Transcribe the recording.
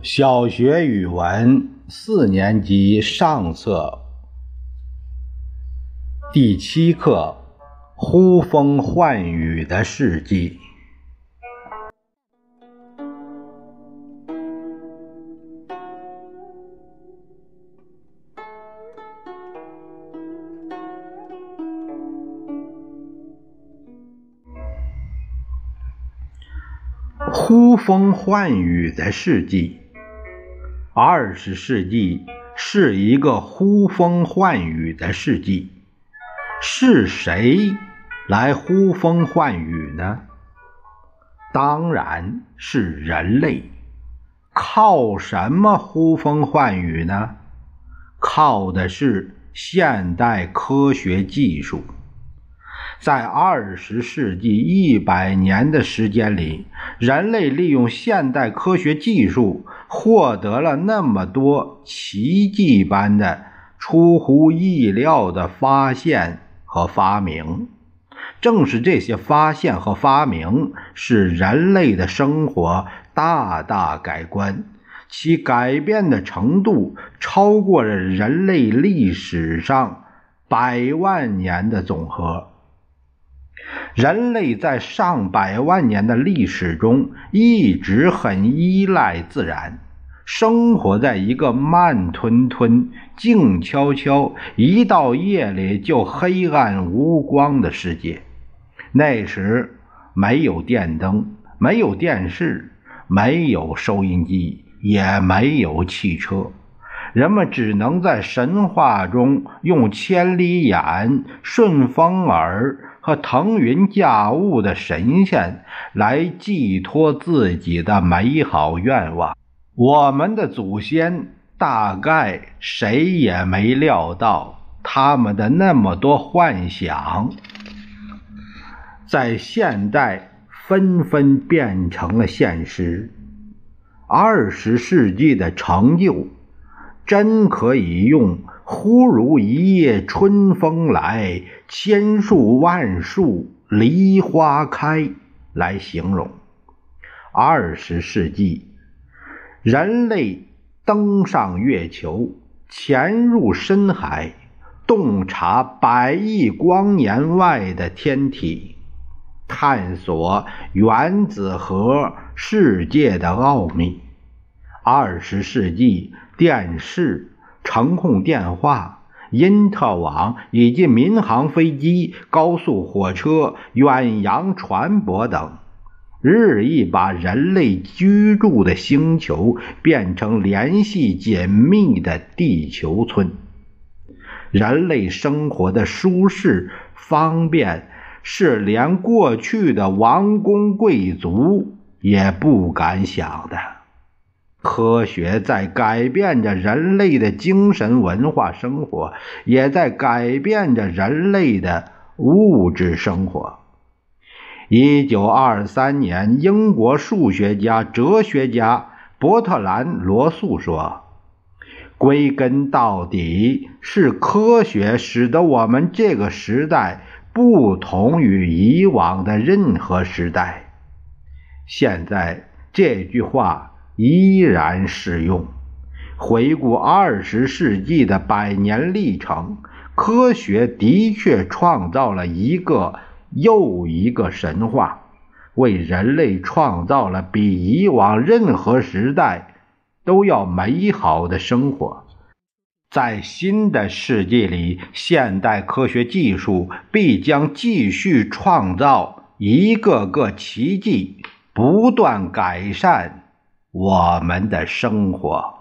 小学语文四年级上册第七课《呼风唤雨的事迹》。呼风唤雨的世纪，二十世纪是一个呼风唤雨的世纪。是谁来呼风唤雨呢？当然是人类。靠什么呼风唤雨呢？靠的是现代科学技术。在二十世纪一百年的时间里，人类利用现代科学技术获得了那么多奇迹般的、出乎意料的发现和发明。正是这些发现和发明，使人类的生活大大改观，其改变的程度超过了人类历史上百万年的总和。人类在上百万年的历史中一直很依赖自然，生活在一个慢吞吞、静悄悄、一到夜里就黑暗无光的世界。那时没有电灯，没有电视，没有收音机，也没有汽车，人们只能在神话中用千里眼、顺风耳。和腾云驾雾的神仙来寄托自己的美好愿望。我们的祖先大概谁也没料到，他们的那么多幻想，在现代纷纷变成了现实。二十世纪的成就，真可以用。忽如一夜春风来，千树万树梨花开，来形容。二十世纪，人类登上月球，潜入深海，洞察百亿光年外的天体，探索原子核世界的奥秘。二十世纪，电视。程控电话、因特网以及民航飞机、高速火车、远洋船舶等，日益把人类居住的星球变成联系紧密的地球村。人类生活的舒适方便，是连过去的王公贵族也不敢想的。科学在改变着人类的精神文化生活，也在改变着人类的物质生活。一九二三年，英国数学家、哲学家伯特兰·罗素说：“归根到底，是科学使得我们这个时代不同于以往的任何时代。”现在这句话。依然适用。回顾二十世纪的百年历程，科学的确创造了一个又一个神话，为人类创造了比以往任何时代都要美好的生活。在新的世纪里，现代科学技术必将继续创造一个个奇迹，不断改善。我们的生活。